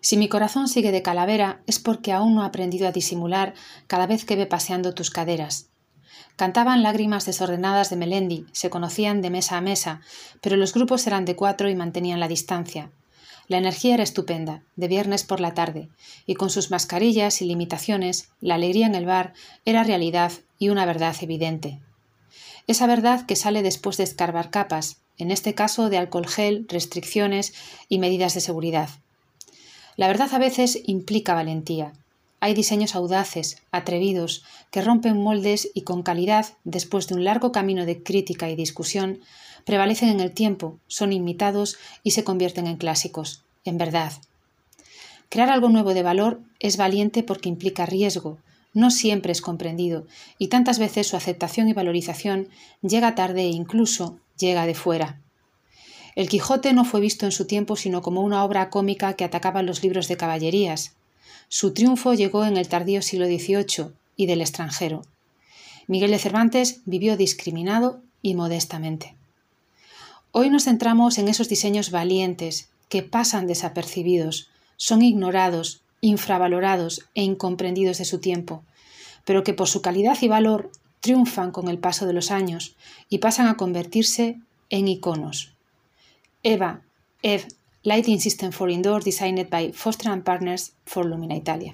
Si mi corazón sigue de calavera es porque aún no ha aprendido a disimular cada vez que ve paseando tus caderas. Cantaban lágrimas desordenadas de Melendi, se conocían de mesa a mesa, pero los grupos eran de cuatro y mantenían la distancia. La energía era estupenda, de viernes por la tarde, y con sus mascarillas y limitaciones, la alegría en el bar era realidad y una verdad evidente. Esa verdad que sale después de escarbar capas, en este caso de alcohol gel, restricciones y medidas de seguridad. La verdad a veces implica valentía, hay diseños audaces, atrevidos, que rompen moldes y con calidad, después de un largo camino de crítica y discusión, prevalecen en el tiempo, son imitados y se convierten en clásicos, en verdad. Crear algo nuevo de valor es valiente porque implica riesgo, no siempre es comprendido, y tantas veces su aceptación y valorización llega tarde e incluso llega de fuera. El Quijote no fue visto en su tiempo sino como una obra cómica que atacaba los libros de caballerías, su triunfo llegó en el tardío siglo XVIII y del extranjero. Miguel de Cervantes vivió discriminado y modestamente. Hoy nos centramos en esos diseños valientes que pasan desapercibidos, son ignorados, infravalorados e incomprendidos de su tiempo, pero que por su calidad y valor triunfan con el paso de los años y pasan a convertirse en iconos. Eva, Ev Lighting System for Indoors designed by Foster and Partners for Lumina Italia.